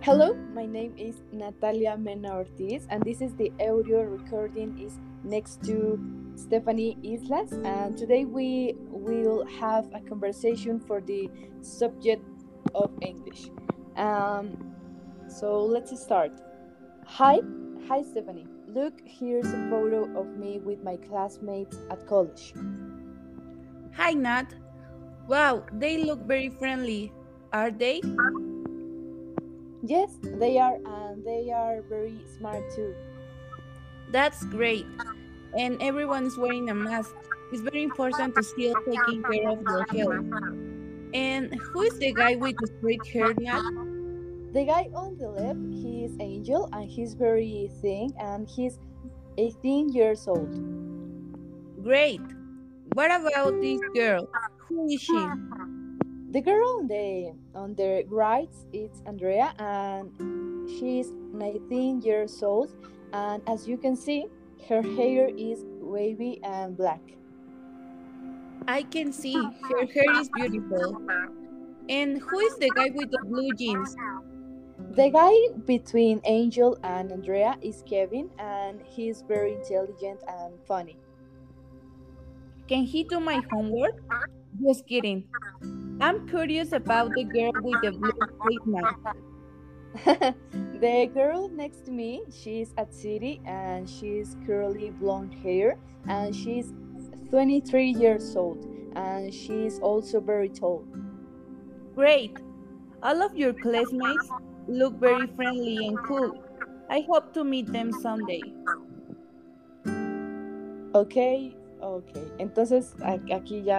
Hello, my name is Natalia Mena Ortiz, and this is the audio recording is next to Stephanie Islas. And today we will have a conversation for the subject of English. Um, so let's start. Hi, hi Stephanie. Look, here's a photo of me with my classmates at college. Hi, Nat. Wow, they look very friendly. Are they? Yes, they are, and they are very smart too. That's great. And everyone is wearing a mask. It's very important to still taking care of your health. And who is the guy with the straight hair, now? The guy on the left, he is Angel, and he's very thin, and he's 18 years old. Great. What about this girl? Who is she? The girl on the on the right is Andrea, and she's 19 years old. And as you can see, her hair is wavy and black. I can see her hair is beautiful. And who is the guy with the blue jeans? The guy between Angel and Andrea is Kevin, and he's very intelligent and funny. Can he do my homework? Just kidding. I'm curious about the girl with the blue straight the girl next to me, she's at City and she's curly blonde hair and she's 23 years old and she's also very tall. Great. All of your classmates look very friendly and cool. I hope to meet them someday. Ok, ok. Entonces aquí ya